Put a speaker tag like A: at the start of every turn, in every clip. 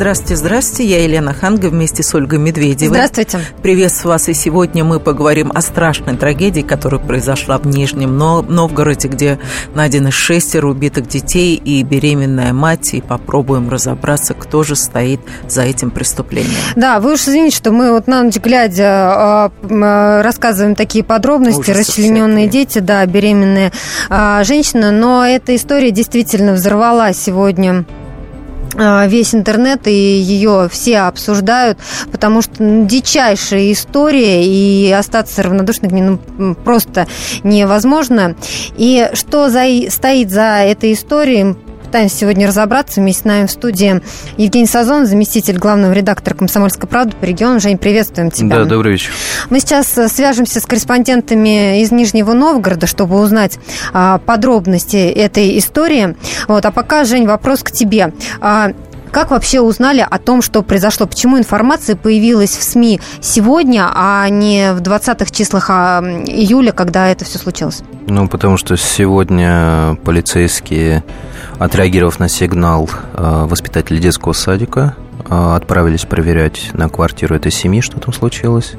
A: Здравствуйте, здравствуйте. Я Елена Ханга вместе с Ольгой Медведевой.
B: Здравствуйте.
A: Приветствую вас. И сегодня мы поговорим о страшной трагедии, которая произошла в Нижнем Новгороде, где найдены шестеро убитых детей и беременная мать. И попробуем разобраться, кто же стоит за этим преступлением.
B: Да, вы уж извините, что мы вот на ночь глядя а, а, рассказываем такие подробности. Ужасы расчлененные всякие. дети, да, беременная женщина. Но эта история действительно взорвалась сегодня весь интернет и ее все обсуждают, потому что ну, дичайшая история, и остаться равнодушным к ней ну, просто невозможно. И что за, стоит за этой историей, пытаемся сегодня разобраться. Вместе с нами в студии Евгений Сазон, заместитель главного редактора «Комсомольской правды» по региону. Жень, приветствуем тебя.
C: Да, добрый вечер.
B: Мы сейчас э, свяжемся с корреспондентами из Нижнего Новгорода, чтобы узнать а, подробности этой истории. Вот, а пока, Жень, вопрос к тебе. А, как вообще узнали о том, что произошло? Почему информация появилась в СМИ сегодня, а не в 20-х числах а, июля, когда это все случилось?
C: Ну, потому что сегодня полицейские, отреагировав на сигнал а, воспитателей детского садика, а, отправились проверять на квартиру этой семьи, что там случилось.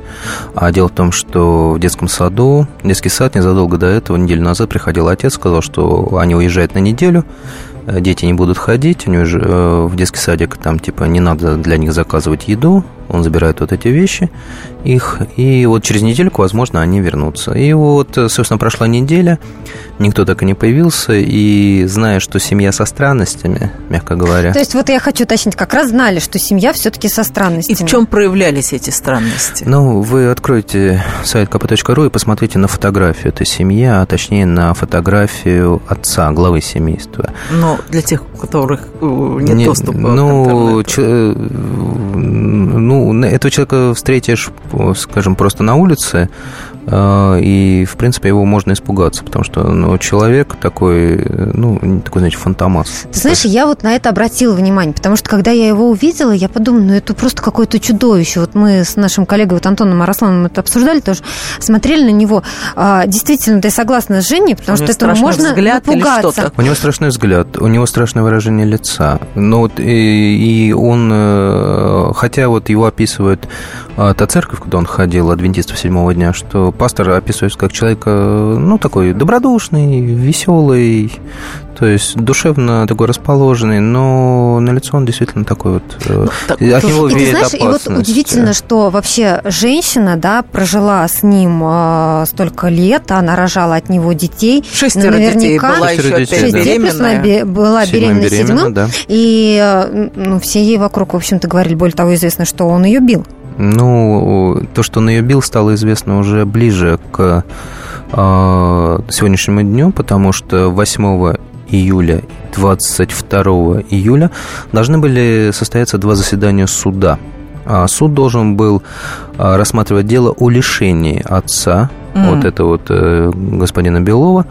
C: А дело в том, что в детском саду, детский сад незадолго до этого, неделю назад приходил отец, сказал, что они уезжают на неделю, дети не будут ходить, у него же э, в детский садик там типа не надо для них заказывать еду, он забирает вот эти вещи, их, и вот через недельку, возможно, они вернутся. И вот, э, собственно, прошла неделя, никто так и не появился, и зная, что семья со странностями, мягко говоря.
B: То есть вот я хочу уточнить, как раз знали, что семья все-таки со странностями.
A: И в чем проявлялись эти странности?
C: Ну, вы откроете сайт kp.ru и посмотрите на фотографию этой семьи, а точнее на фотографию отца, главы семейства.
A: Но для тех, у которых э, нет не, доступа
C: ну, к интернету. Ч, ну, этого человека встретишь, скажем, просто на улице, и, в принципе, его можно испугаться, потому что ну, человек такой, ну, такой, знаете, фантомас.
B: Ты знаешь, я вот на это обратила внимание, потому что, когда я его увидела, я подумала, ну, это просто какое-то чудовище. Вот мы с нашим коллегой вот Антоном Арасланом это обсуждали тоже, смотрели на него. А, действительно, ты согласна с Женей, потому что это можно взгляд напугаться.
C: У него страшный взгляд, у него страшное выражение лица. Ну, вот, и, и он, э, хотя вот его описывают а, та церковь, куда он ходил, адвентистов седьмого дня, что пастор описывается как человек, ну, такой добродушный, веселый, то есть душевно такой расположенный, но на лицо он действительно такой вот... Э, ну, так, от него
B: и веет ты знаешь. И вот удивительно, что вообще женщина, да, прожила с ним э, столько лет, она рожала от него детей.
A: Шестеро наверняка, детей была еще
B: детей, шесть да. беременная. была беременна седьмым. Да. И э, ну, все ей вокруг, в общем-то, говорили, более того, известно, что он ее бил.
C: Ну, то, что он ее бил, стало известно уже ближе к э, сегодняшнему дню, потому что 8 июля 22 июля должны были состояться два заседания суда. А суд должен был а, рассматривать дело о лишении отца, mm. вот это вот э, господина Белова,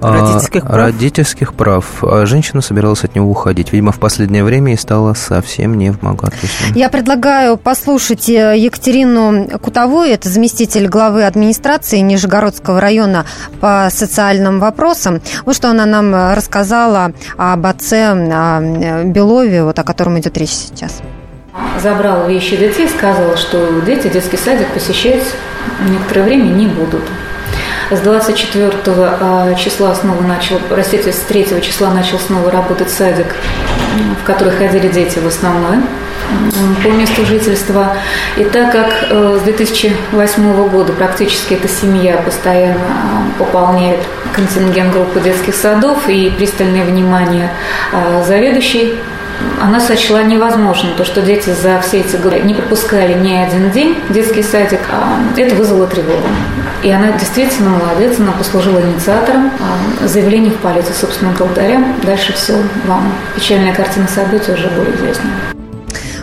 A: родительских прав?
C: Родительских прав. А женщина собиралась от него уходить. Видимо, в последнее время и стала совсем не в моготу.
B: Я предлагаю послушать э, Екатерину Кутовую, это заместитель главы администрации Нижегородского района по социальным вопросам. Вот что она нам рассказала об отце э, Белове, вот о котором идет речь сейчас.
D: Забрал вещи детей, сказал, что дети детский садик посещать некоторое время не будут. С 24 а, числа снова начал, простите, с 3 числа начал снова работать садик, в который ходили дети в основном по месту жительства. И так как э, с 2008 года практически эта семья постоянно а, пополняет контингент группы детских садов и пристальное внимание а, заведующей она сочла невозможным то, что дети за все эти годы не пропускали ни один день детский садик. Это вызвало тревогу. И она действительно молодец, она послужила инициатором а, заявления в полицию собственного алтаря. Дальше все вам. Печальная картина событий уже более известна.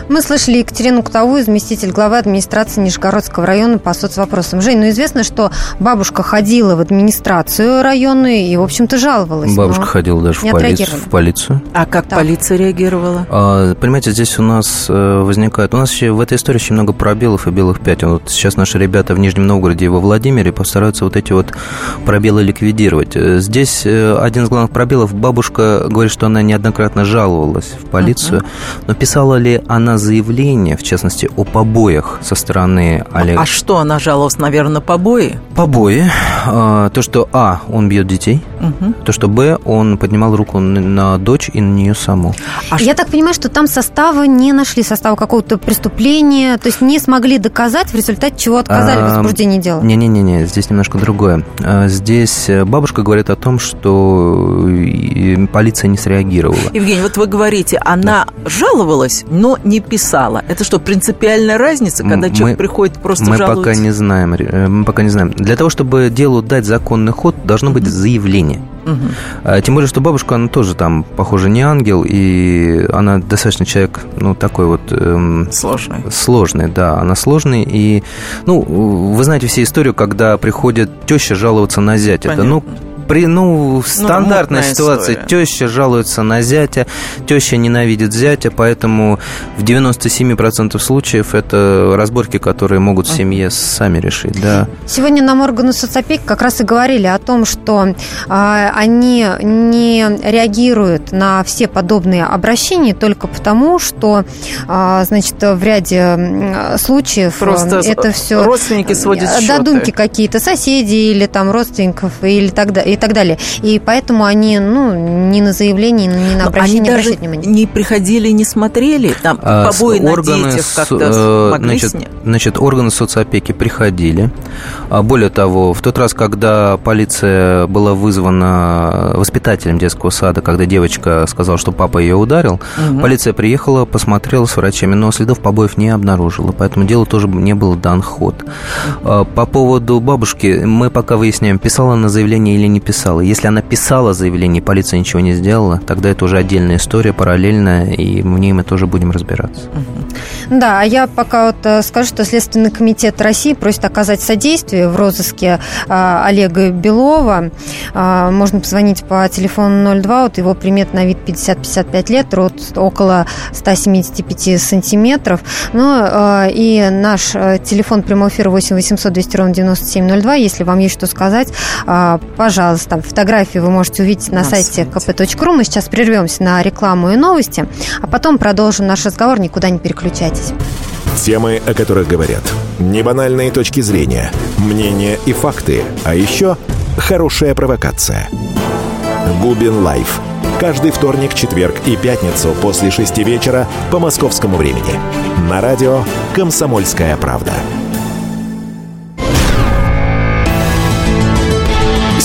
B: Мы слышали Екатерину Кутовую, заместитель главы администрации Нижегородского района по соцвопросам. Жень, ну известно, что бабушка ходила в администрацию районную и, в общем-то, жаловалась.
C: Бабушка ходила даже в, полицию, в полицию.
A: А как так. полиция реагировала?
C: А, понимаете, здесь у нас э, возникает... У нас еще в этой истории очень много пробелов и белых пятен. Вот сейчас наши ребята в Нижнем Новгороде и во Владимире постараются вот эти вот пробелы ликвидировать. Э, здесь э, один из главных пробелов. Бабушка говорит, что она неоднократно жаловалась в полицию, uh-huh. но писала ли она заявление, в частности, о побоях со стороны Олега?
A: А что она жаловалась, наверное, на побои?
C: Побои. А, то, что, а, он бьет детей, угу. то, что, б, он поднимал руку на дочь и на нее саму.
B: А Я что? так понимаю, что там состава не нашли, состава какого-то преступления, то есть не смогли доказать, в результате чего отказали а, в возбуждении дела?
C: Не-не-не, здесь немножко другое. А, здесь бабушка говорит о том, что полиция не среагировала.
A: Евгений, вот вы говорите, она да. жаловалась, но не писала. Это что, принципиальная разница, когда мы, человек приходит просто
C: мы
A: жалуется?
C: пока не знаем. Э, мы пока не знаем. Для того, чтобы делу дать законный ход, должно быть заявление. Угу. Тем более, что бабушка, она тоже там, похоже, не ангел, и она достаточно человек, ну, такой вот...
A: Эм, сложный.
C: Сложный, да, она сложный, и, ну, вы знаете все историю, когда приходит теща жаловаться на зятя. Понятно. Да, ну, при, ну, стандартная ну, ситуация. История. Теща жалуется на зятя, теща ненавидит зятя, поэтому в 97% случаев это разборки, которые могут в семье сами решить, да.
B: Сегодня нам органы соцопеки как раз и говорили о том, что а, они не реагируют на все подобные обращения только потому, что, а, значит, в ряде случаев
A: Просто это все... Родственники сводят счеты.
B: Додумки какие-то, соседи или там родственников или так далее так далее. И поэтому они, ну, ни на заявление, ни на обращение
A: они даже внимания. не приходили, не смотрели, там а, побои на детях как-то
C: э, могли значит, снять? Значит, органы соцопеки приходили. А более того, в тот раз, когда полиция была вызвана воспитателем детского сада, когда девочка сказала, что папа ее ударил, угу. полиция приехала, посмотрела с врачами, но следов побоев не обнаружила, поэтому делу тоже не был дан ход. А, по поводу бабушки, мы пока выясняем, писала на заявление или не писала. Если она писала заявление, полиция ничего не сделала, тогда это уже отдельная история, параллельная, и в ней мы тоже будем разбираться.
B: Да, а я пока вот э, скажу, что Следственный комитет России просит оказать содействие в розыске а, Олега Белова. А, можно позвонить по телефону 02, вот его примет на вид 50-55 лет, рост около 175 сантиметров. Ну а, и наш э, телефон прямого эфира 8 800 200 ровно 9702. Если вам есть что сказать, пожалуйста, пожалуйста, фотографии вы можете увидеть на, на сайте kp.ru. Мы сейчас прервемся на рекламу и новости, а потом продолжим наш разговор. Никуда не переключайтесь.
E: Темы, о которых говорят. Небанальные точки зрения, мнения и факты. А еще хорошая провокация. Губин Live. Каждый вторник, четверг и пятницу после шести вечера по московскому времени. На радио «Комсомольская правда».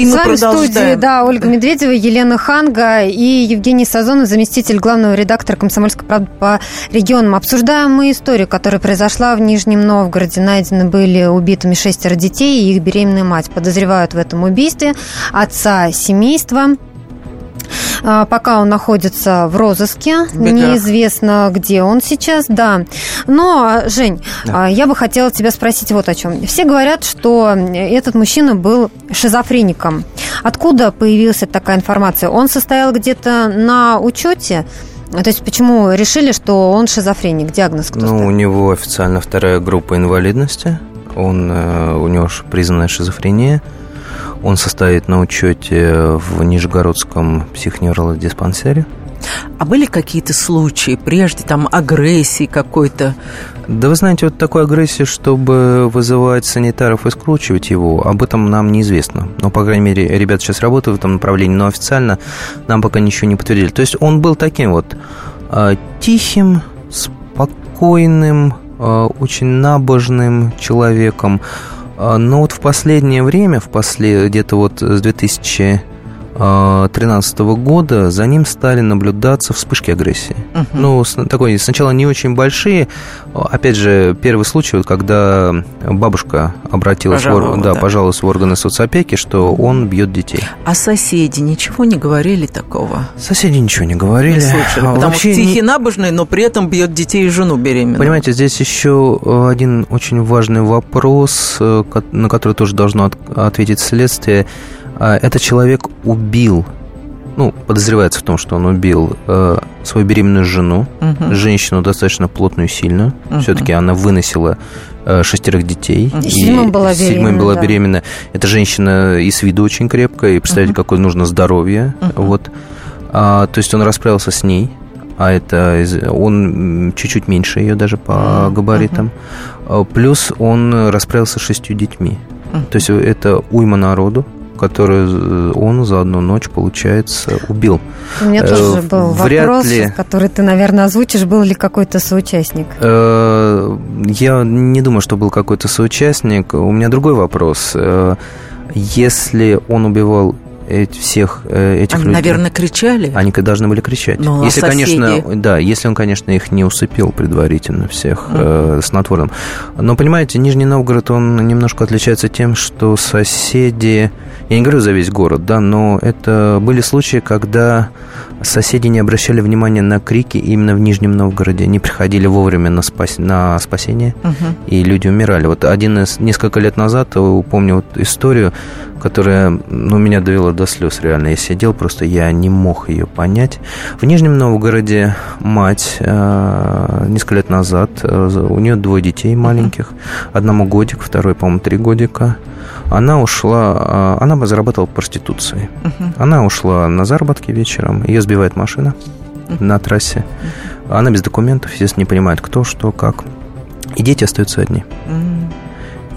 B: И С вами в студии, да, Ольга Медведева, Елена Ханга и Евгений Сазонов, заместитель главного редактора «Комсомольской правды» по регионам. Обсуждаем мы историю, которая произошла в Нижнем Новгороде. Найдены были убитыми шестеро детей и их беременная мать. Подозревают в этом убийстве отца семейства, пока он находится в розыске, Беда. неизвестно, где он сейчас, да. Но, Жень, да. А, я бы хотела тебя спросить вот о чем. Все говорят, что этот мужчина был шизофреником. Откуда появилась такая информация? Он состоял где-то на учете? То есть почему решили, что он шизофреник? Диагноз кто
C: Ну, ставил? у него официально вторая группа инвалидности. Он, э, у него признанная шизофрения. Он состоит на учете в Нижегородском психоневрологдиспансере.
A: А были какие-то случаи прежде, там, агрессии какой-то?
C: Да вы знаете, вот такой агрессии, чтобы вызывать санитаров и скручивать его, об этом нам неизвестно. Но, по крайней мере, ребята сейчас работают в этом направлении, но официально нам пока ничего не подтвердили. То есть он был таким вот э, тихим, спокойным, э, очень набожным человеком, но вот в последнее время, в после, где-то вот с 2000 2013 года за ним стали наблюдаться вспышки агрессии. Угу. Ну, такой, сначала не очень большие. Опять же, первый случай, вот, когда бабушка обратилась в, ор... да, да. в органы соцопеки, что он бьет детей.
A: А соседи ничего не говорили такого?
C: Соседи ничего не говорили. Не
A: слышали, потому Вообще что тихий не... набожный, но при этом бьет детей и жену беременную.
C: Понимаете, здесь еще один очень важный вопрос, э, на который тоже должно ответить следствие – этот человек убил, ну, подозревается в том, что он убил э, свою беременную жену, угу. женщину достаточно плотную и сильную. Угу. Все-таки она выносила э, шестерых детей.
B: И седьмым была беременна. Седьмым
C: была да. беременна. Эта женщина и с виду очень крепкая, и представьте, угу. какое нужно здоровье. Угу. Вот. А, то есть он расправился с ней а это он чуть-чуть меньше ее даже по габаритам. Uh-huh. Плюс он расправился с шестью детьми. Uh-huh. То есть это уйма народу которую он за одну ночь, получается, убил.
B: У меня тоже э, был Вряд вопрос, ли... который ты, наверное, озвучишь, был ли какой-то соучастник?
C: Э, я не думаю, что был какой-то соучастник. У меня другой вопрос. Э, если он убивал всех э, этих
A: Они,
C: людей.
A: наверное, кричали?
C: Они должны были кричать.
A: Ну,
C: а если, соседи? конечно, да, если он, конечно, их не усыпил предварительно всех э, снотворным. Но, понимаете, Нижний Новгород, он немножко отличается тем, что соседи, я не говорю за весь город, да, но это были случаи, когда соседи не обращали внимания на крики именно в Нижнем Новгороде, не приходили вовремя на, спас... на спасение, угу. и люди умирали. Вот один из несколько лет назад, помню вот историю, которая ну, меня довела до слез реально. Я сидел, просто я не мог ее понять. В Нижнем Новгороде мать э, несколько лет назад, э, у нее двое детей маленьких, одному годик, второй, по-моему, три годика. Она ушла, э, она зарабатывала проституцией. Она ушла на заработки вечером, ее сбивает машина на трассе. Она без документов, естественно, не понимает, кто, что, как. И дети остаются одни.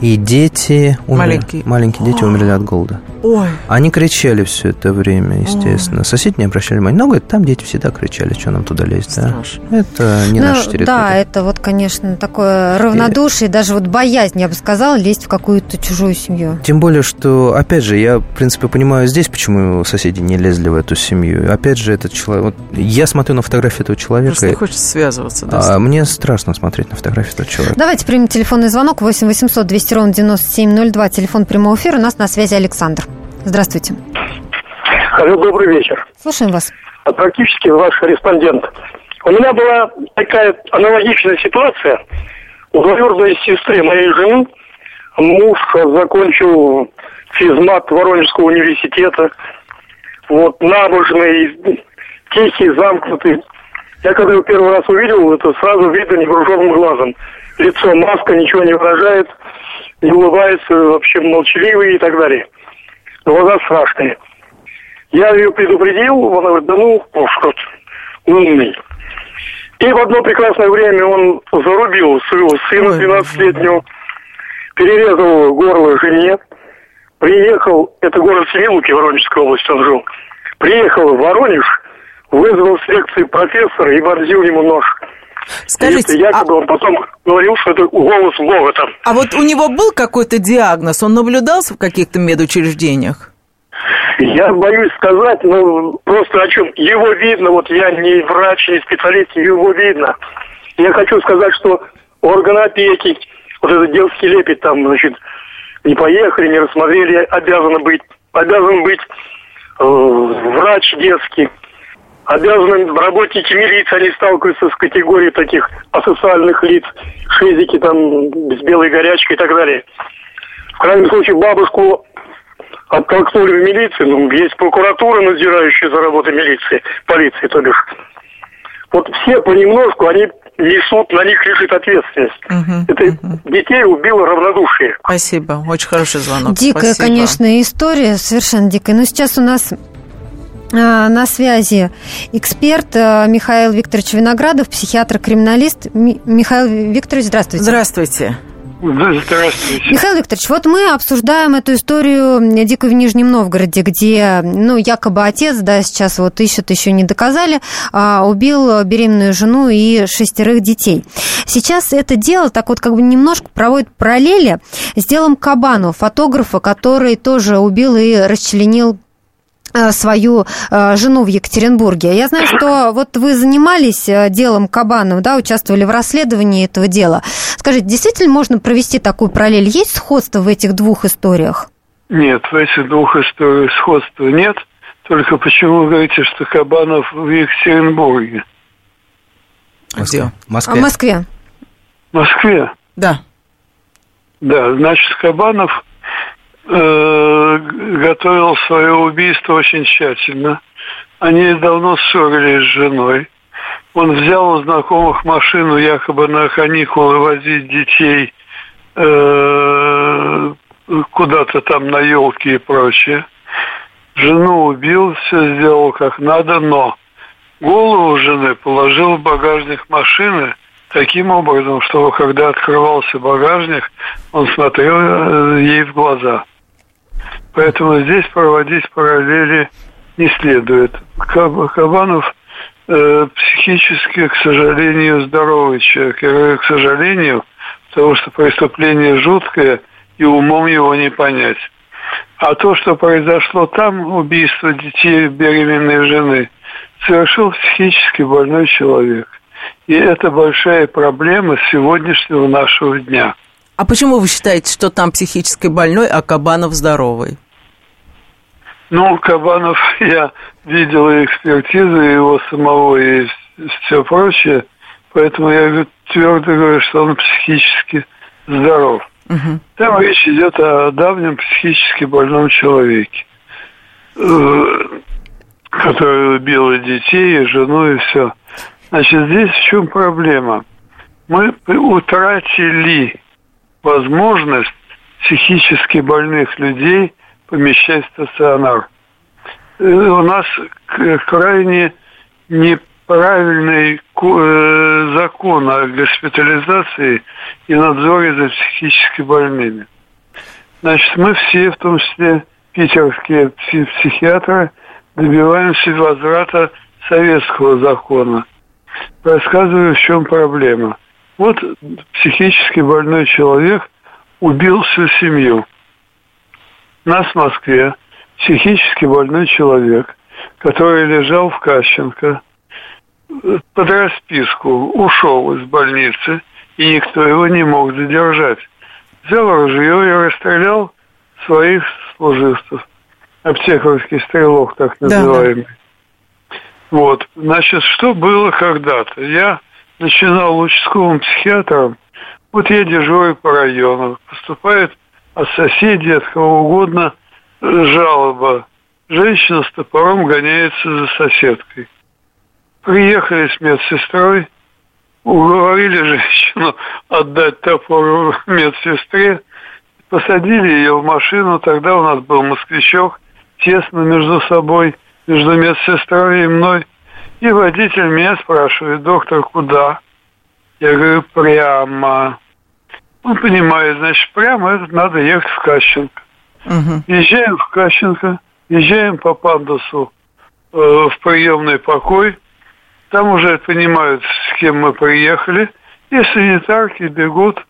C: И дети умерли. Маленькие. Маленькие дети умерли от голода.
A: Ой.
C: Они кричали все это время, естественно. Ой. Соседи не обращали внимания. Но, говорит, там дети всегда кричали, что нам туда лезть, Страшно. да? Это не ну, наша территория.
B: Да, это вот, конечно, такое равнодушие, и... даже вот боязнь, я бы сказала, лезть в какую-то чужую семью.
C: Тем более, что, опять же, я, в принципе, понимаю здесь, почему соседи не лезли в эту семью. Опять же, этот человек... Вот я смотрю на фотографию этого человека. Просто
A: не хочется связываться, да?
C: А, мне страшно смотреть на фотографию этого человека.
B: Давайте примем телефонный звонок 8 800 200 ровно 9702, телефон прямого эфира. У нас на связи Александр. Здравствуйте.
F: Алло, добрый вечер.
B: Слушаем вас.
F: А практически ваш корреспондент. У меня была такая аналогичная ситуация. У двоюродной сестры моей жены муж закончил физмат Воронежского университета. Вот, набожный, тихий, замкнутый. Я когда его первый раз увидел, это сразу видно невооруженным глазом. Лицо, маска, ничего не выражает, не улыбается, вообще молчаливый и так далее глаза страшные. Я ее предупредил, она говорит, да ну, уж умный. И в одно прекрасное время он зарубил своего сына 12-летнего, перерезал горло жене, приехал, это город Семилуки, Воронежской области он жил, приехал в Воронеж, вызвал с лекции профессора и вонзил ему нож.
A: Скажите,
F: и якобы а... он потом говорил, что это голос там.
A: А вот у него был какой-то диагноз? Он наблюдался в каких-то медучреждениях?
F: Я боюсь сказать, но просто о чем. Его видно, вот я не врач, не специалист, его видно. Я хочу сказать, что органы опеки, вот этот детский лепет там, значит, не поехали, не рассмотрели, обязаны быть, обязан быть э, врач детский обязаны работники милиции, они сталкиваются с категорией таких асоциальных лиц, шизики там с белой горячкой и так далее. В крайнем случае бабушку оттолкнули в милицию, ну, есть прокуратура, надзирающая за работой милиции, полиции, то бишь. Вот все понемножку, они несут, на них лежит ответственность. Угу, Это угу. детей убило равнодушие.
A: Спасибо, очень хороший звонок.
B: Дикая,
A: Спасибо.
B: конечно, история, совершенно дикая. Но сейчас у нас на связи эксперт а, Михаил Викторович Виноградов, психиатр-криминалист. Михаил Викторович, здравствуйте.
A: Здравствуйте.
F: Здравствуйте.
B: Михаил Викторович, вот мы обсуждаем эту историю дикой в Нижнем Новгороде, где, ну, якобы отец, да, сейчас вот ищут, еще не доказали, а, убил беременную жену и шестерых детей. Сейчас это дело так вот как бы немножко проводит параллели с делом Кабану, фотографа, который тоже убил и расчленил Э, свою э, жену в Екатеринбурге. Я знаю, что вот вы занимались э, делом Кабанов, да, участвовали в расследовании этого дела. Скажите, действительно можно провести такую параллель? Есть сходство в этих двух историях?
G: Нет, в этих двух историях сходства нет. Только почему вы говорите, что Кабанов в Екатеринбурге?
A: Где?
C: В Москве.
B: В Москве.
G: В Москве?
A: Да.
G: Да, значит, Кабанов э, готовил свое убийство очень тщательно. Они давно ссорились с женой. Он взял у знакомых машину якобы на каникулы возить детей э, куда-то там на елки и прочее. Жену убил, все сделал как надо, но голову жены положил в багажник машины таким образом, чтобы когда открывался багажник, он смотрел э, ей в глаза. Поэтому здесь проводить параллели не следует. Кабанов э, психически, к сожалению, здоровый человек. Я к сожалению, потому что преступление жуткое, и умом его не понять. А то, что произошло там, убийство детей беременной жены, совершил психически больной человек. И это большая проблема сегодняшнего нашего дня.
A: А почему вы считаете, что там психически больной, а Кабанов здоровый?
G: Ну, Кабанов, я видел и экспертизы его самого, и все прочее. Поэтому я твердо говорю, что он психически здоров. Угу. Там речь идет о давнем психически больном человеке, э, который убил и детей, и жену, и все. Значит, здесь в чем проблема? Мы утратили возможность психически больных людей помещать в стационар. Э, у нас крайне неправильный э, закон о госпитализации и надзоре за психически больными. Значит, мы все, в том числе питерские психиатры, добиваемся возврата советского закона. Рассказываю, в чем проблема. Вот психически больной человек убил всю семью. Нас в Москве психически больной человек, который лежал в Кащенко, под расписку ушел из больницы, и никто его не мог задержать. Взял ружье и расстрелял своих служивцев. Аптекарский стрелок, так называемый. Да. Вот. Значит, что было когда-то? Я начинал участковым психиатром. Вот я дежурю по району. Поступает от соседей, от кого угодно жалоба. Женщина с топором гоняется за соседкой. Приехали с медсестрой, уговорили женщину отдать топор медсестре, посадили ее в машину, тогда у нас был москвичок, тесно между собой, между медсестрой и мной. И водитель меня спрашивает, доктор, куда? Я говорю, прямо. Он понимает, значит, прямо это надо ехать в Кащенко. Угу. Езжаем в Кащенко, езжаем по пандусу э, в приемный покой. Там уже понимают, с кем мы приехали. И санитарки бегут,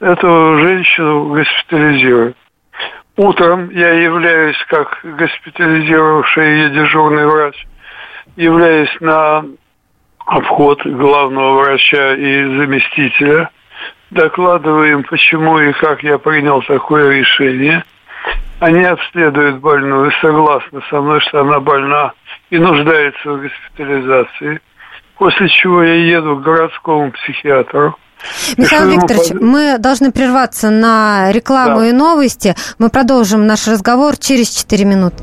G: эту женщину госпитализируют. Утром я являюсь как госпитализировавший ее дежурный врач, являюсь на обход главного врача и заместителя, докладываем, почему и как я принял такое решение. Они обследуют больную, согласны со мной, что она больна и нуждается в госпитализации. После чего я еду к городскому психиатру.
B: Михаил Викторович, под... мы должны прерваться на рекламу да. и новости. Мы продолжим наш разговор через 4 минуты.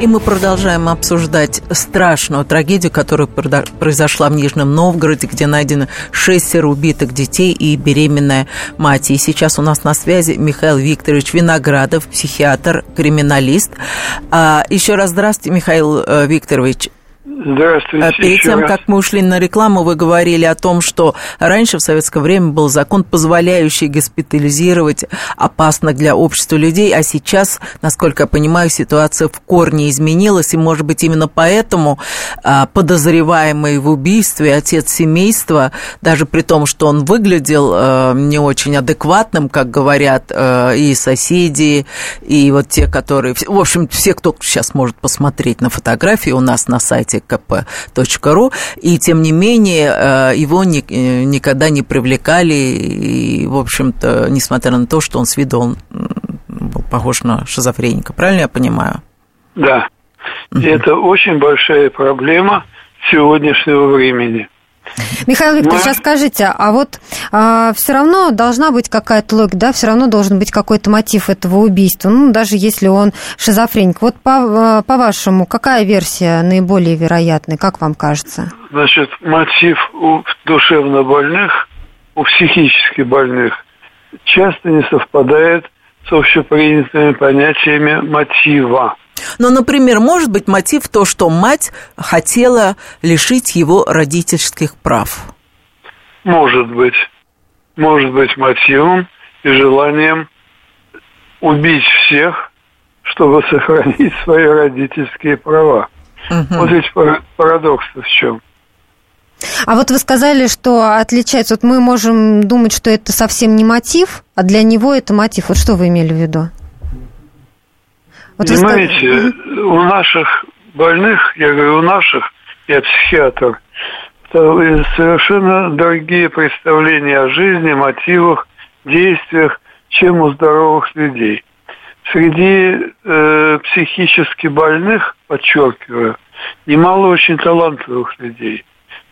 A: И мы продолжаем обсуждать страшную трагедию, которая произошла в Нижнем Новгороде, где найдено шестеро убитых детей и беременная мать. И сейчас у нас на связи Михаил Викторович Виноградов, психиатр, криминалист. А, еще раз здравствуйте, Михаил э, Викторович.
G: Здравствуйте. А
A: перед тем,
G: раз.
A: как мы ушли на рекламу, вы говорили о том, что раньше в советское время был закон, позволяющий госпитализировать опасных для общества людей, а сейчас, насколько я понимаю, ситуация в корне изменилась, и, может быть, именно поэтому а, подозреваемый в убийстве отец семейства, даже при том, что он выглядел а, не очень адекватным, как говорят а, и соседи, и вот те, которые... В общем, все, кто сейчас может посмотреть на фотографии у нас на сайте сайте kp.ru, и тем не менее э, его ни, э, никогда не привлекали, и, в общем-то, несмотря на то, что он с виду он был похож на шизофреника. Правильно я понимаю?
G: Да. Угу. это очень большая проблема сегодняшнего времени.
B: Михаил Викторович, Мы... а скажите, а вот а, все равно должна быть какая-то логика, да, все равно должен быть какой-то мотив этого убийства, ну, даже если он шизофреник. Вот по, а, по-вашему, какая версия наиболее вероятная, как вам кажется?
G: Значит, мотив у душевно больных, у психически больных часто не совпадает с общепринятыми понятиями мотива.
A: Но, например, может быть мотив то, что мать хотела лишить его родительских прав?
G: Может быть. Может быть мотивом и желанием убить всех, чтобы сохранить свои родительские права. Угу. Вот здесь парадокс в чем.
B: А вот вы сказали, что отличается. Вот мы можем думать, что это совсем не мотив, а для него это мотив. Вот что вы имели в виду?
G: Вот Понимаете, вы... у наших больных, я говорю, у наших, я психиатр, совершенно другие представления о жизни, мотивах, действиях, чем у здоровых людей. Среди э, психически больных, подчеркиваю, немало очень талантливых людей.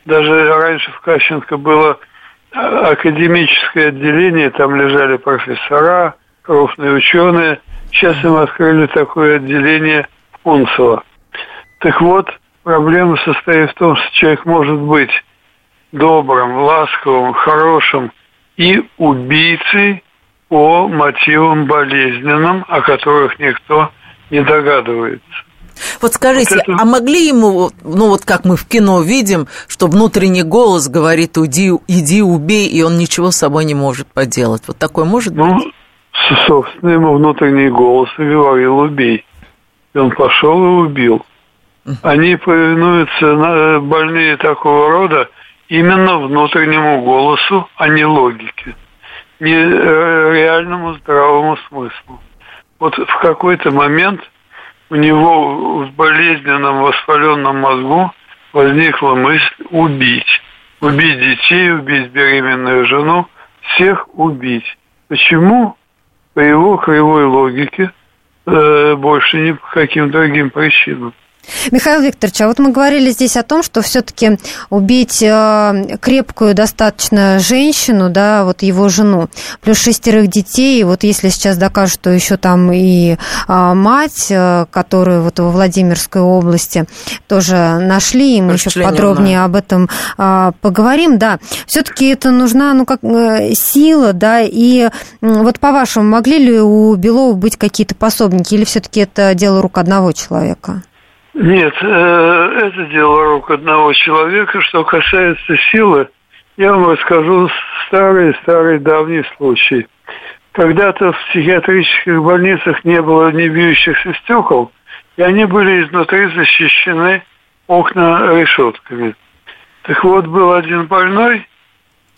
G: Даже раньше в Кащенко было а, академическое отделение, там лежали профессора, крупные ученые – Сейчас им открыли такое отделение в Кунцево. Так вот, проблема состоит в том, что человек может быть добрым, ласковым, хорошим и убийцей по мотивам болезненным, о которых никто не догадывается.
A: Вот скажите, вот это... а могли ему, ну вот как мы в кино видим, что внутренний голос говорит, иди, иди убей, и он ничего с собой не может поделать. Вот такое может ну, быть?
G: Собственно, ему внутренний голос и говорил «убей». И он пошел и убил. Они повинуются, больные такого рода, именно внутреннему голосу, а не логике, не э, реальному здравому смыслу. Вот в какой-то момент у него в болезненном воспаленном мозгу возникла мысль убить. Убить детей, убить беременную жену, всех убить. Почему? По его кривой логике, э, больше ни по каким другим причинам.
B: Михаил Викторович, а вот мы говорили здесь о том, что все-таки убить э, крепкую достаточно женщину, да, вот его жену, плюс шестерых детей, вот если сейчас докажут, что еще там и а, мать, э, которую вот во Владимирской области тоже нашли, и мы еще подробнее об этом а, поговорим, да, все-таки это нужна, ну, как э, сила, да, и вот по-вашему, могли ли у Белова быть какие-то пособники, или все-таки это дело рук одного человека?
G: Нет, э, это дело рук одного человека. Что касается силы, я вам расскажу старый-старый давний случай. Когда-то в психиатрических больницах не было не бьющихся стекол, и они были изнутри защищены окна решетками. Так вот, был один больной,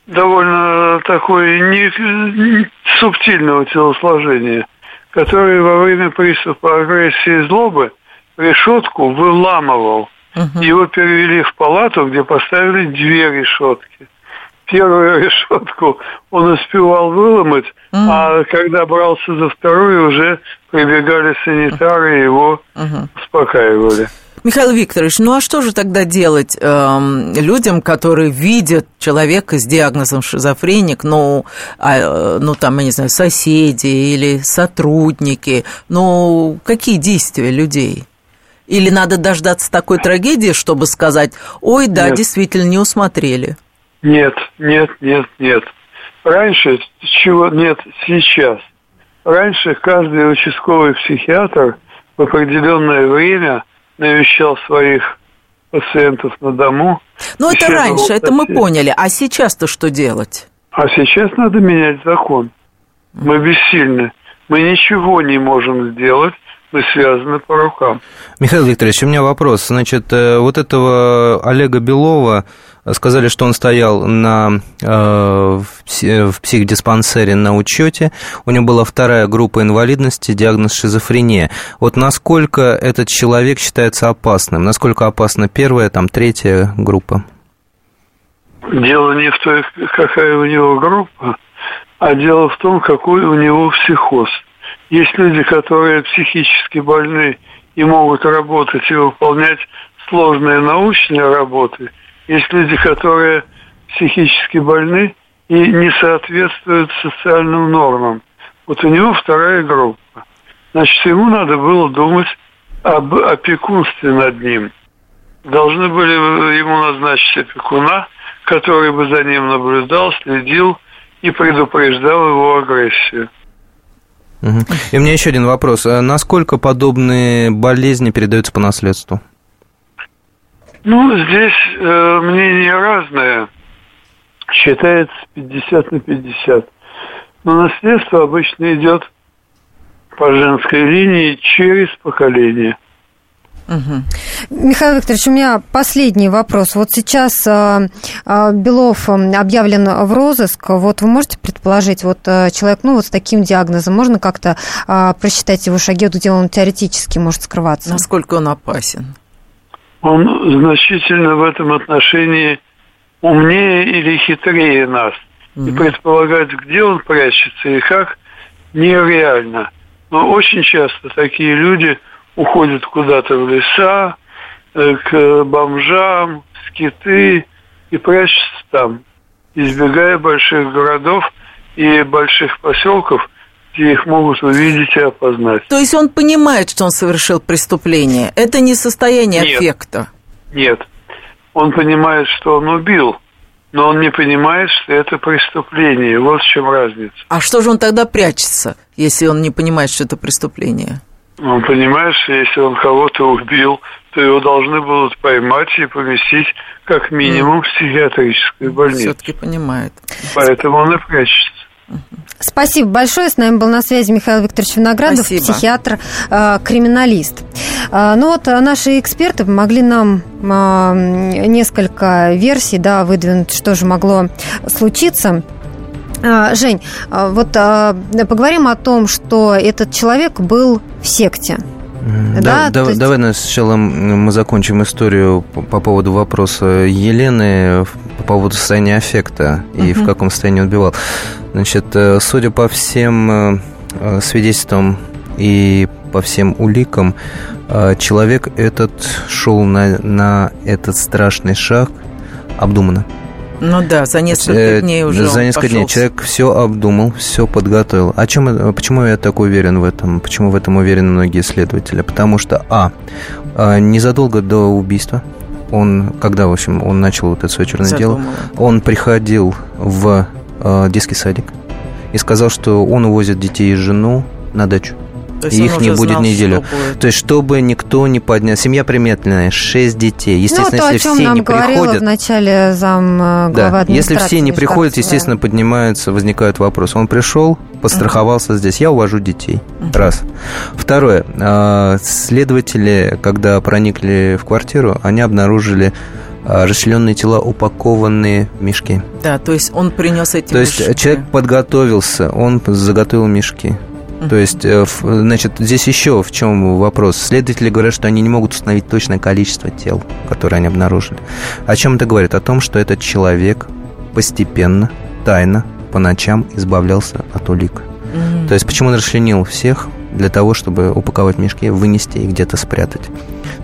G: довольно такой не субтильного телосложения, который во время приступа агрессии и злобы – решетку выламывал. Угу. Его перевели в палату, где поставили две решетки. Первую решетку он успевал выломать, угу. а когда брался за вторую, уже прибегали санитары и его угу. успокаивали.
A: Михаил Викторович, ну а что же тогда делать э, людям, которые видят человека с диагнозом шизофреник, ну, а, ну там, я не знаю, соседи или сотрудники, ну, какие действия людей? Или надо дождаться такой трагедии, чтобы сказать, ой, да, нет. действительно, не усмотрели?
G: Нет, нет, нет, нет. Раньше, чего нет сейчас. Раньше каждый участковый психиатр в определенное время навещал своих пациентов на дому.
A: Ну, это раньше, это мы поняли. А сейчас-то что делать?
G: А сейчас надо менять закон. Мы бессильны. Мы ничего не можем сделать мы связаны по рукам.
C: Михаил Викторович, у меня вопрос. Значит, э, вот этого Олега Белова сказали, что он стоял на, э, в психдиспансере на учете, у него была вторая группа инвалидности, диагноз шизофрения. Вот насколько этот человек считается опасным? Насколько опасна первая, там, третья группа?
G: Дело не в том, какая у него группа, а дело в том, какой у него психоз. Есть люди, которые психически больны и могут работать и выполнять сложные научные работы. Есть люди, которые психически больны и не соответствуют социальным нормам. Вот у него вторая группа. Значит, ему надо было думать об опекунстве над ним. Должны были ему назначить опекуна, который бы за ним наблюдал, следил и предупреждал его агрессию.
C: И у меня еще один вопрос. А насколько подобные болезни передаются по наследству?
G: Ну, здесь э, мнение разное. Считается 50 на 50. Но наследство обычно идет по женской линии через поколение.
B: Угу. Михаил Викторович, у меня последний вопрос. Вот сейчас э, э, Белов объявлен в розыск. Вот вы можете предположить, вот э, человек, ну вот с таким диагнозом, можно как-то э, просчитать его шаги, где он теоретически может скрываться?
A: Насколько он опасен?
G: Он значительно в этом отношении умнее или хитрее нас. Угу. И предполагать, где он прячется и как, нереально. Но очень часто такие люди – уходят куда-то в леса, э, к бомжам, скиты и прячутся там, избегая больших городов и больших поселков, где их могут увидеть и опознать.
A: То есть он понимает, что он совершил преступление. Это не состояние
G: нет,
A: аффекта.
G: Нет. Он понимает, что он убил, но он не понимает, что это преступление. Вот в чем разница.
A: А что же он тогда прячется, если он не понимает, что это преступление?
G: Ну, понимаешь, если он кого-то убил, то его должны будут поймать и поместить как минимум в психиатрическую больницу.
A: Все-таки понимает.
G: Поэтому он и прячется.
B: Спасибо большое. С нами был на связи Михаил Викторович Виноградов, Спасибо. психиатр, э, криминалист. Э, ну вот э, наши эксперты помогли нам несколько версий да, выдвинуть, что же могло случиться. А, Жень, а, вот а, поговорим о том, что этот человек был в секте.
C: Да, да, есть... Давай сначала мы закончим историю по, по поводу вопроса Елены по поводу состояния аффекта и uh-huh. в каком состоянии он убивал. Значит, э, судя по всем э, э, свидетельствам и по всем уликам, человек этот шел на, на этот страшный шаг обдуманно.
A: Ну да, за несколько э, дней уже.
C: За несколько дней человек все обдумал, все подготовил. О чем, почему я так уверен в этом? Почему в этом уверены многие исследователи? Потому что, а, а незадолго до убийства, он, когда, в общем, он начал вот это свое черное дело, он приходил в э, детский садик и сказал, что он увозит детей и жену на дачу. То есть их не будет знал, неделю. Будет. То есть, чтобы никто не поднял. Семья приметная, шесть детей. Ну, естественно,
B: ну, то,
C: если
B: о чем
C: все
B: нам
C: не приходят...
B: в начале зам э,
C: да, Если все не приходят, естественно, да. поднимаются, возникают вопросы. Он пришел, постраховался uh-huh. здесь, я увожу детей. Uh-huh. Раз. Второе. А, следователи, когда проникли в квартиру, они обнаружили а, расчлененные тела, упакованные в мешки.
A: Да, то есть он принес эти
C: То мешки. есть человек подготовился, он заготовил мешки. То есть, э, значит, здесь еще в чем вопрос. Следователи говорят, что они не могут установить точное количество тел, которые они обнаружили. О чем это говорит? О том, что этот человек постепенно, тайно, по ночам избавлялся от улик. Mm-hmm. То есть, почему он расчленил всех? Для того, чтобы упаковать мешки, вынести и где-то спрятать.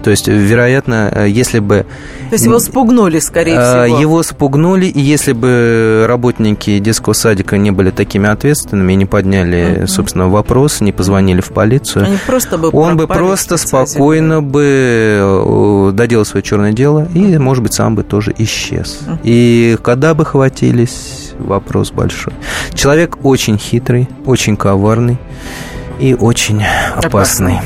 C: То есть, вероятно, э, если бы...
A: То есть его спугнули, скорее
C: э,
A: всего.
C: Его спугнули, и если бы работники детского садика не были такими ответственными и не подняли, угу. собственно, вопрос, не позвонили в полицию,
A: Они просто бы
C: он бы просто спокойно бы э, доделал свое черное дело и, может быть, сам бы тоже исчез. Угу. И когда бы хватились, вопрос большой. Человек очень хитрый, очень коварный и очень опасный.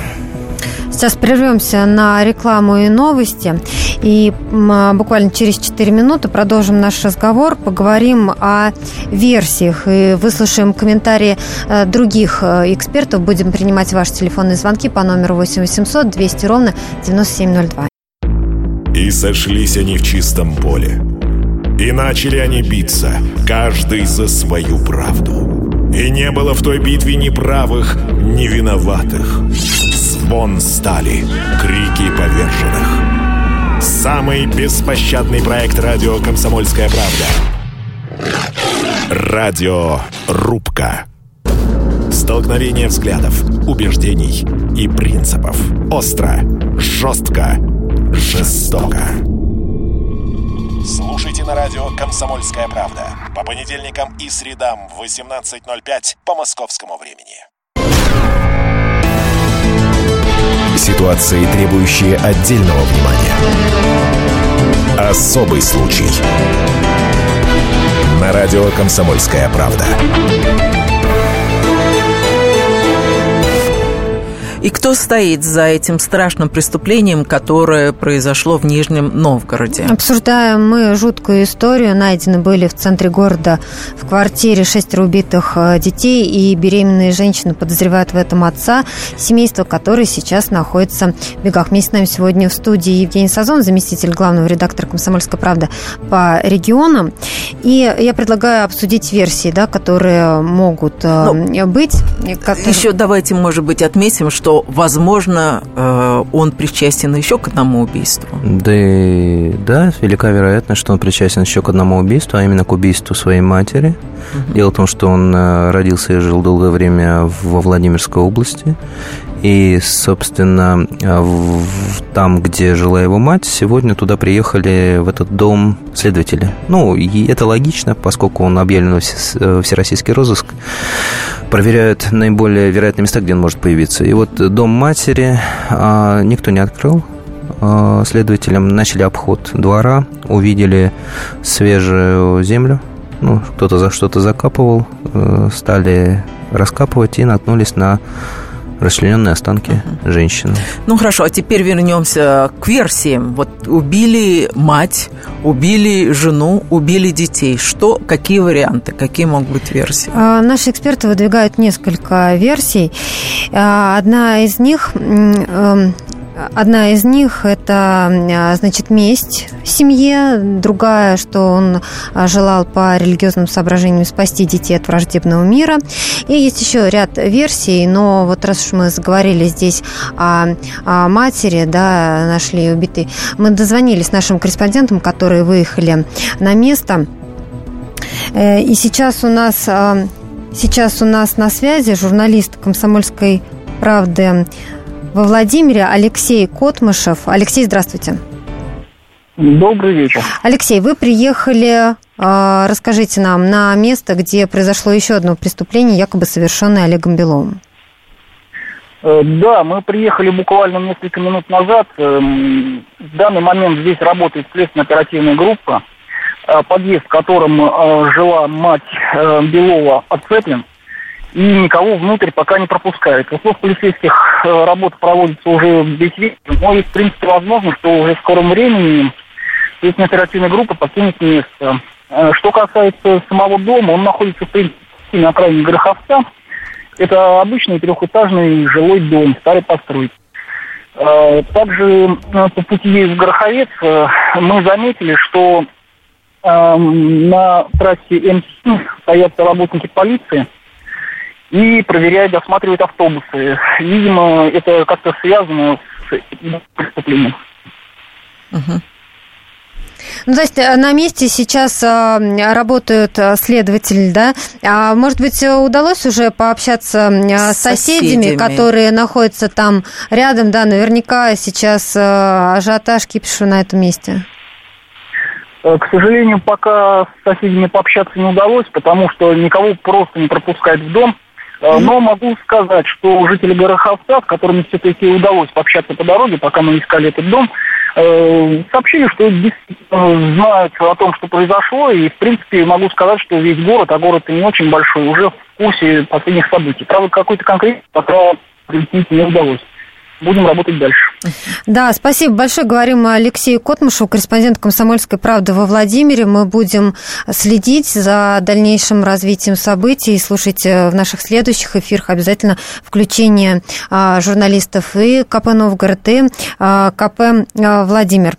B: Сейчас прервемся на рекламу и новости. И буквально через 4 минуты продолжим наш разговор. Поговорим о версиях и выслушаем комментарии э, других э, экспертов. Будем принимать ваши телефонные звонки по номеру 8 800 200 ровно 9702.
E: И сошлись они в чистом поле. И начали они биться, каждый за свою правду. И не было в той битве ни правых, ни виноватых. Звон стали, крики поверженных. Самый беспощадный проект радио «Комсомольская правда». Радио «Рубка». Столкновение взглядов, убеждений и принципов. Остро, жестко, жестоко. Слушайте на радио «Комсомольская правда» по понедельникам и средам в 18.05 по московскому времени. Ситуации, требующие отдельного внимания. Особый случай. На радио «Комсомольская правда».
A: И кто стоит за этим страшным преступлением, которое произошло в Нижнем Новгороде?
B: Обсуждаем мы жуткую историю. Найдены были в центре города в квартире шестеро убитых э, детей и беременные женщины подозревают в этом отца, семейство которое сейчас находится в бегах. Вместе с нами сегодня в студии Евгений Сазон, заместитель главного редактора «Комсомольской правды» по регионам. И я предлагаю обсудить версии, да, которые могут э, ну, быть.
A: Которые... Еще давайте, может быть, отметим, что что, возможно, э, он причастен еще к одному убийству.
C: Да, и, да, велика вероятность, что он причастен еще к одному убийству, а именно к убийству своей матери. Угу. Дело в том, что он э, родился и жил долгое время во Владимирской области. И, собственно, э, там, где жила его мать, сегодня туда приехали в этот дом следователи. Ну, и это логично, поскольку он объявлен в всероссийский розыск. Проверяют наиболее вероятные места, где он может появиться. И вот дом матери а, никто не открыл. А, следователям начали обход двора, увидели свежую землю, ну, кто-то за что-то закапывал, э, стали раскапывать и наткнулись на расчлененные останки uh-huh. женщины.
A: Ну хорошо, а теперь вернемся к версиям. Вот убили мать, убили жену, убили детей. Что, какие варианты, какие могут быть версии?
B: А, наши эксперты выдвигают несколько версий. А, одна из них эм, Одна из них – это, а, значит, месть семье, другая, что он а, желал по религиозным соображениям спасти детей от враждебного мира. И есть еще ряд версий, но вот раз уж мы заговорили здесь о, о матери, да, нашли убитой, мы дозвонились нашим корреспондентам, которые выехали на место. Э, и сейчас у нас, а, сейчас у нас на связи журналист «Комсомольской правды» во Владимире Алексей Котмышев. Алексей, здравствуйте.
H: Добрый вечер.
B: Алексей, вы приехали, а, расскажите нам, на место, где произошло еще одно преступление, якобы совершенное Олегом Беловым.
H: Э, да, мы приехали буквально несколько минут назад. Эм, в данный момент здесь работает следственная оперативная группа, э, подъезд, в котором э, жила мать Белова, отцеплен и никого внутрь пока не пропускают. Из слов полицейских э, работа проводится уже весь вечер, но и, в принципе, возможно, что уже в скором времени следственная оперативная группа покинет место. Э, что касается самого дома, он находится, в принципе, на окраине Гороховца. Это обычный трехэтажный жилой дом старой постройки. Э, также по пути в Гороховец мы заметили, что на трассе М7 стоят работники полиции – и проверяют, осматривают автобусы. Видимо, это как-то связано с преступлением.
A: Угу.
B: Ну, то есть э, на месте сейчас э, работают э, следователи, да? А может быть, удалось уже пообщаться с соседями, соседями, которые находятся там рядом, да? Наверняка сейчас ажиотаж кипишу на этом месте.
H: К сожалению, пока с соседями пообщаться не удалось, потому что никого просто не пропускают в дом. Но могу сказать, что жители Гороховца, с которыми все-таки удалось пообщаться по дороге, пока мы искали этот дом, Э, сообщили, что действительно знают о том, что произошло, и, в принципе, могу сказать, что весь город, а город не очень большой, уже в курсе последних событий. Правда, какой-то конкретный пока прояснить не удалось будем работать дальше.
B: Да, спасибо большое. Говорим Алексею Котмашу, корреспондент «Комсомольской правды» во Владимире. Мы будем следить за дальнейшим развитием событий и слушать э, в наших следующих эфирах обязательно включение а, журналистов и КП «Новгород», и а, КП а, «Владимир».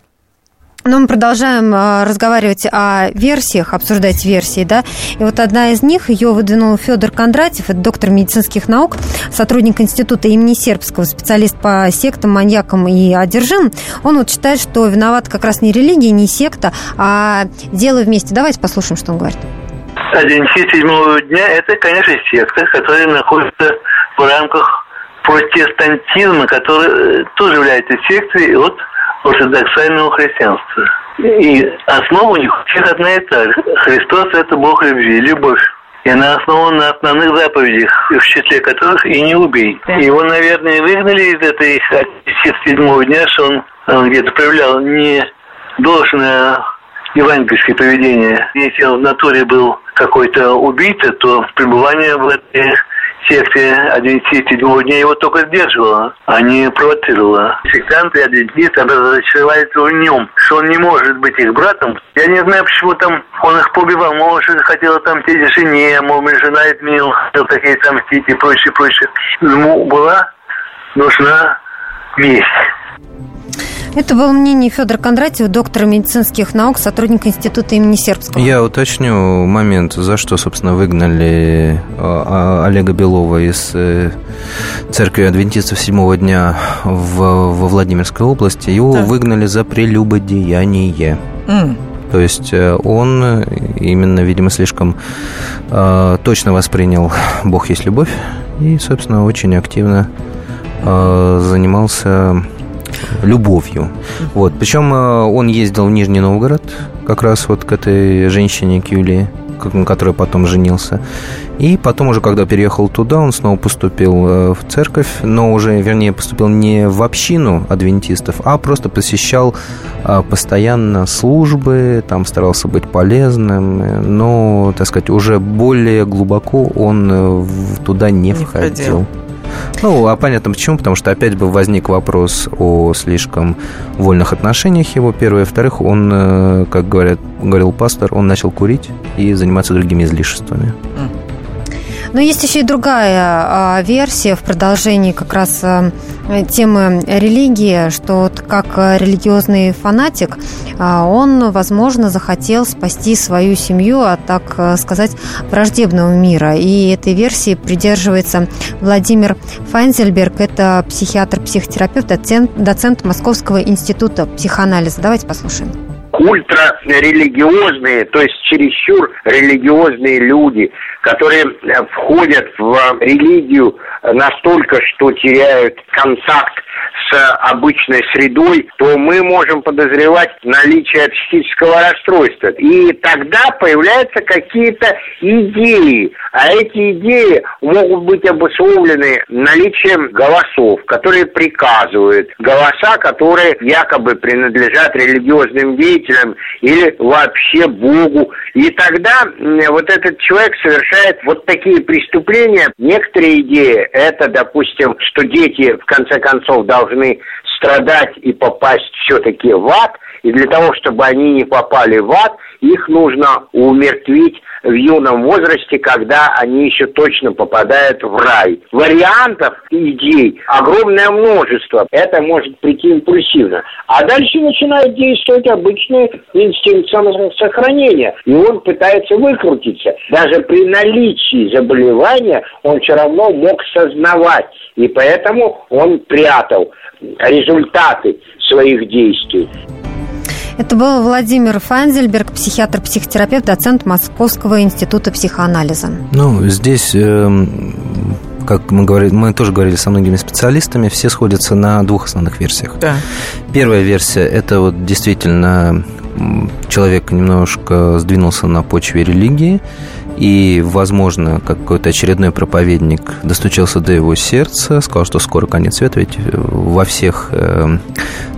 B: Но мы продолжаем а, разговаривать о версиях, обсуждать версии, да. И вот одна из них, ее выдвинул Федор Кондратьев, это доктор медицинских наук, сотрудник института имени Сербского, специалист по сектам, маньякам и одержим. Он вот считает, что виноват как раз не религия, не секта, а дело вместе. Давайте послушаем, что он говорит.
I: Адвентисты седьмого дня – это, конечно, секта, которая находится в рамках протестантизма, который тоже является секцией от ортодоксального христианства. И основа у них всех одна и та же. Христос – это Бог любви, любовь. И она основана на основных заповедях, в числе которых и не убей. Его, наверное, выгнали из этой седьмого дня, что он э, где-то проявлял не должное евангельское поведение. Если он в натуре был какой-то убийца, то пребывание в этой секте адвентист седьмого дня его только сдерживала, а не провоцировала. Сектанты адвентисты разочаровались в нем, что он не может быть их братом. Я не знаю, почему там он их побивал. Может, хотел отомстить жене, может, жена изменила, хотел такие отомстить и прочее, прочее. Ему была нужна месть.
B: Это было мнение Федора Кондратьева, доктора медицинских наук, сотрудника Института имени Сербского.
C: Я уточню момент, за что, собственно, выгнали а, а, Олега Белова из э, церкви адвентистов седьмого дня в, во Владимирской области. Его да. выгнали за прелюбодеяние. Mm. То есть э, он именно, видимо, слишком э, точно воспринял «Бог есть любовь» и, собственно, очень активно э, занимался любовью. Вот. Причем э, он ездил в Нижний Новгород, как раз вот к этой женщине, к Юлии, на которой потом женился. И потом уже, когда переехал туда, он снова поступил э, в церковь, но уже, вернее, поступил не в общину адвентистов, а просто посещал э, постоянно службы, там старался быть полезным, но, так сказать, уже более глубоко он туда не, не входил. входил. Ну, а понятно почему, потому что опять бы возник вопрос о слишком вольных отношениях его, первое. Во-вторых, он, э, как говорят, говорил пастор, он начал курить и заниматься другими излишествами.
B: Но есть еще и другая а, версия в продолжении как раз а, темы религии, что вот как религиозный фанатик, а, он, возможно, захотел спасти свою семью от, так сказать, враждебного мира. И этой версии придерживается Владимир Файнзельберг, это психиатр-психотерапевт, доцент, доцент Московского института психоанализа. Давайте послушаем
J: ультрарелигиозные, то есть чересчур религиозные люди, которые э, входят в религию настолько, что теряют контакт с обычной средой, то мы можем подозревать наличие психического расстройства. И тогда появляются какие-то идеи. А эти идеи могут быть обусловлены наличием голосов, которые приказывают. Голоса, которые якобы принадлежат религиозным деятелям или вообще Богу. И тогда вот этот человек совершает вот такие преступления. Некоторые идеи – это, допустим, что дети в конце концов должны страдать и попасть все-таки в ад, и для того, чтобы они не попали в ад, их нужно умертвить в юном возрасте, когда они еще точно попадают в рай. Вариантов идей огромное множество. Это может прийти импульсивно. А дальше начинает действовать обычный инстинкт самосохранения. И он пытается выкрутиться. Даже при наличии заболевания он все равно мог сознавать. И поэтому он прятал результаты своих действий.
B: Это был Владимир Фанзельберг, психиатр-психотерапевт, доцент Московского института психоанализа.
C: Ну, здесь э, как мы говорили, мы тоже говорили со многими специалистами, все сходятся на двух основных версиях.
A: Да.
C: Первая версия – это вот действительно человек немножко сдвинулся на почве религии, и, возможно, какой-то очередной проповедник достучался до его сердца, сказал, что скоро конец света, ведь во всех, э,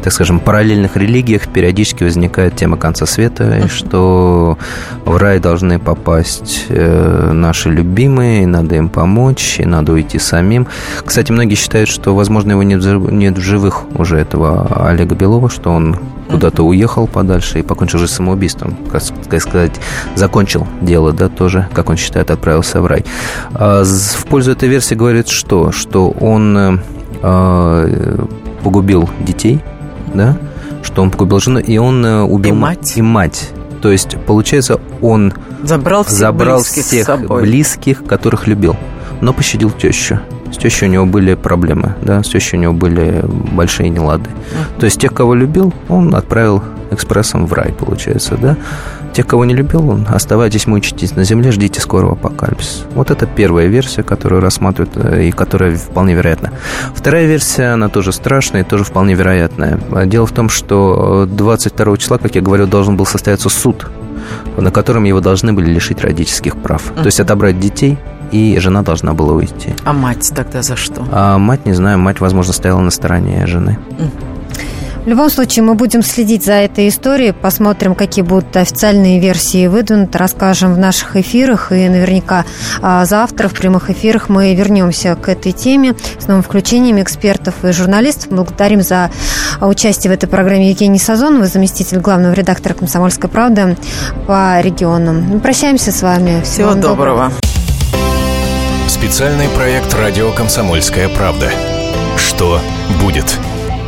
C: так скажем, параллельных религиях периодически возникает тема конца света, и что в рай должны попасть э, наши любимые, и надо им помочь, и надо уйти самим. Кстати, многие считают, что, возможно, его нет, нет в живых уже, этого Олега Белова, что он куда-то уехал подальше и покончил жизнь самоубийством, как сказать, закончил дело, да, тоже, как он считает, отправился в рай. А в пользу этой версии говорит что? Что он э, а, погубил детей, да, что он погубил жену, и он э, убил
A: и мать.
C: И мать. То есть, получается, он
A: забрал всех
C: забрал
A: близких,
C: всех близких, которых любил, но пощадил тещу. С тещей у него были проблемы, да, с тещей у него были большие нелады. Mm. То есть тех, кого любил, он отправил экспрессом в рай, получается, да. Тех, кого не любил, он оставайтесь, мучитесь на земле, ждите скорого апокалипсиса. Вот это первая версия, которую рассматривают э, и которая вполне вероятна. Вторая версия, она тоже страшная и тоже вполне вероятная. Дело в том, что 22 числа, как я говорил, должен был состояться суд на котором его должны были лишить родительских прав. Mm-hmm. То есть отобрать детей и жена должна была уйти.
A: А мать тогда за что?
C: А мать, не знаю, мать, возможно, стояла на стороне жены.
B: В любом случае, мы будем следить за этой историей, посмотрим, какие будут официальные версии выдвинуты, расскажем в наших эфирах, и наверняка а, завтра в прямых эфирах мы вернемся к этой теме с новым включением экспертов и журналистов. Благодарим за участие в этой программе Евгений Сазонова, заместитель главного редактора «Комсомольской правды» по регионам. Мы прощаемся с вами.
A: Всего, Всего доброго. доброго.
K: Специальный проект «Радио Комсомольская правда». Что будет?